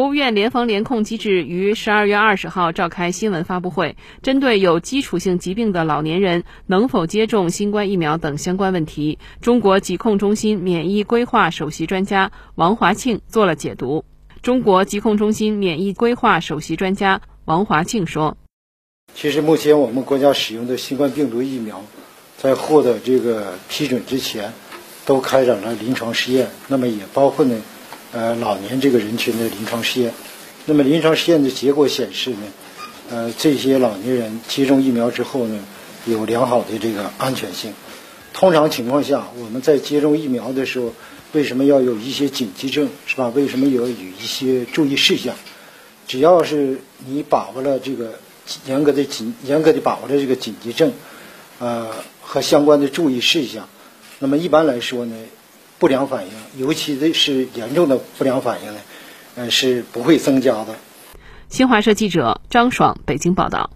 国务院联防联控机制于十二月二十号召开新闻发布会，针对有基础性疾病的老年人能否接种新冠疫苗等相关问题，中国疾控中心免疫规划首席专家王华庆做了解读。中国疾控中心免疫规划首席专家王华庆说：“其实目前我们国家使用的新冠病毒疫苗，在获得这个批准之前，都开展了临床试验，那么也包括呢。”呃，老年这个人群的临床试验，那么临床试验的结果显示呢，呃，这些老年人接种疫苗之后呢，有良好的这个安全性。通常情况下，我们在接种疫苗的时候，为什么要有一些紧急症，是吧？为什么有有一些注意事项？只要是你把握了这个严格的紧、严格的把握了这个紧急症，呃，和相关的注意事项，那么一般来说呢。不良反应，尤其的是严重的不良反应呢，呃，是不会增加的。新华社记者张爽北京报道。